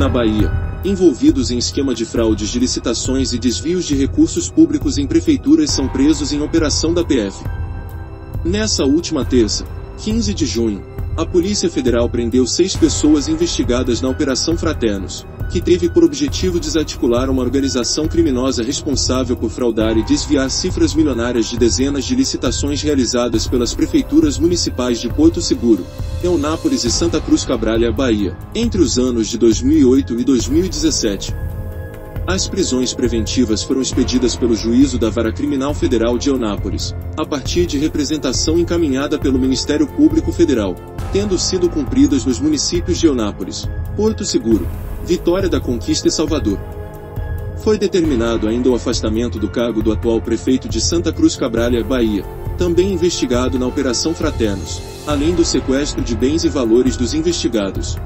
na Bahia, envolvidos em esquema de fraudes de licitações e desvios de recursos públicos em prefeituras são presos em operação da PF. Nessa última terça, 15 de junho, a Polícia Federal prendeu seis pessoas investigadas na Operação Fraternos, que teve por objetivo desarticular uma organização criminosa responsável por fraudar e desviar cifras milionárias de dezenas de licitações realizadas pelas prefeituras municipais de Porto Seguro, Eunápolis e Santa Cruz Cabralha, Bahia, entre os anos de 2008 e 2017. As prisões preventivas foram expedidas pelo Juízo da Vara Criminal Federal de Eunápolis, a partir de representação encaminhada pelo Ministério Público Federal, tendo sido cumpridas nos municípios de Eunápolis, Porto Seguro, Vitória da Conquista e Salvador. Foi determinado ainda o afastamento do cargo do atual prefeito de Santa Cruz Cabralha, Bahia, também investigado na Operação Fraternos, além do sequestro de bens e valores dos investigados.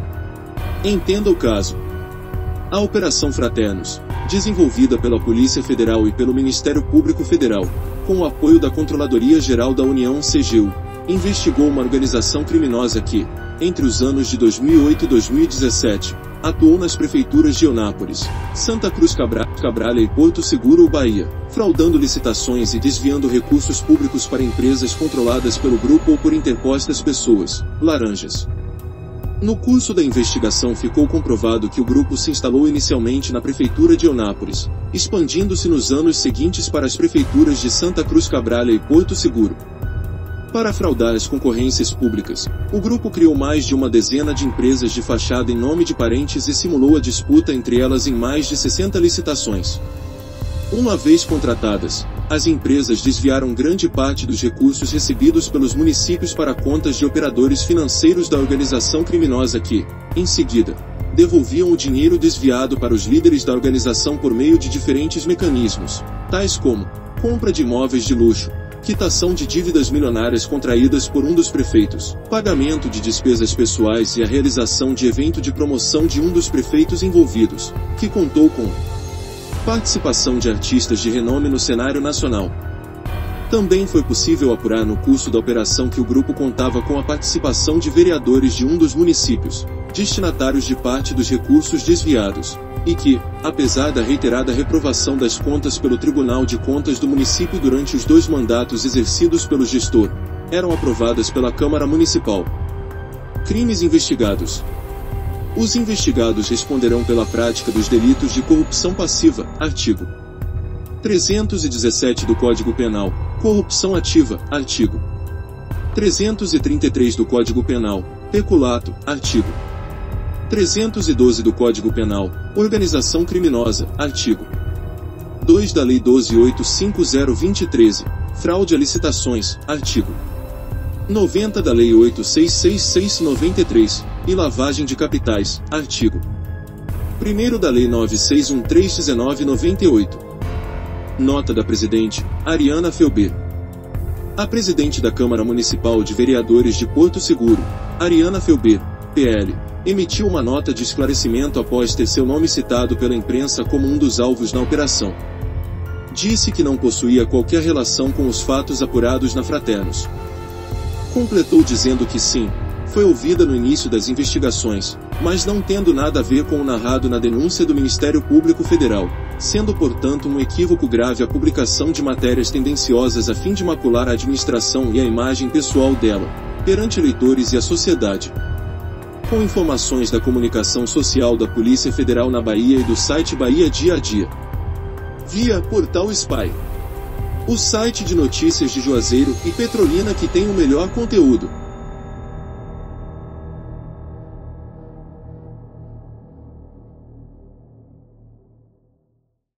Entenda o caso. A Operação Fraternos, desenvolvida pela Polícia Federal e pelo Ministério Público Federal, com o apoio da Controladoria Geral da União CGU, investigou uma organização criminosa que, entre os anos de 2008 e 2017, atuou nas prefeituras de Eunápolis, Santa Cruz Cabra Cabralha e Porto Seguro, Bahia, fraudando licitações e desviando recursos públicos para empresas controladas pelo grupo ou por interpostas pessoas, laranjas. No curso da investigação ficou comprovado que o grupo se instalou inicialmente na prefeitura de Eunápolis, expandindo-se nos anos seguintes para as prefeituras de Santa Cruz Cabralha e Porto Seguro, para fraudar as concorrências públicas, o grupo criou mais de uma dezena de empresas de fachada em nome de parentes e simulou a disputa entre elas em mais de 60 licitações. Uma vez contratadas, as empresas desviaram grande parte dos recursos recebidos pelos municípios para contas de operadores financeiros da organização criminosa que, em seguida, devolviam o dinheiro desviado para os líderes da organização por meio de diferentes mecanismos, tais como compra de imóveis de luxo, quitação de dívidas milionárias contraídas por um dos prefeitos, pagamento de despesas pessoais e a realização de evento de promoção de um dos prefeitos envolvidos, que contou com participação de artistas de renome no cenário nacional. Também foi possível apurar no curso da operação que o grupo contava com a participação de vereadores de um dos municípios, destinatários de parte dos recursos desviados, e que, apesar da reiterada reprovação das contas pelo Tribunal de Contas do município durante os dois mandatos exercidos pelo gestor, eram aprovadas pela Câmara Municipal. Crimes investigados. Os investigados responderão pela prática dos delitos de corrupção passiva, artigo 317 do Código Penal, corrupção ativa, artigo 333 do Código Penal, peculato, artigo 312 do Código Penal, Organização Criminosa, artigo 2 da Lei 12.850-2013, Fraude a licitações, artigo 90 da Lei 8.666-93, e Lavagem de Capitais, artigo 1 da Lei 9.613-1998. Nota da Presidente, Ariana Felber. A Presidente da Câmara Municipal de Vereadores de Porto Seguro, Ariana Felber, PL, emitiu uma nota de esclarecimento após ter seu nome citado pela imprensa como um dos alvos na operação. Disse que não possuía qualquer relação com os fatos apurados na Fraternos. Completou dizendo que sim, foi ouvida no início das investigações, mas não tendo nada a ver com o narrado na denúncia do Ministério Público Federal, sendo portanto um equívoco grave a publicação de matérias tendenciosas a fim de macular a administração e a imagem pessoal dela, perante eleitores e a sociedade com informações da comunicação social da Polícia Federal na Bahia e do site Bahia Dia a Dia. Via Portal Spy. O site de notícias de Juazeiro e Petrolina que tem o melhor conteúdo.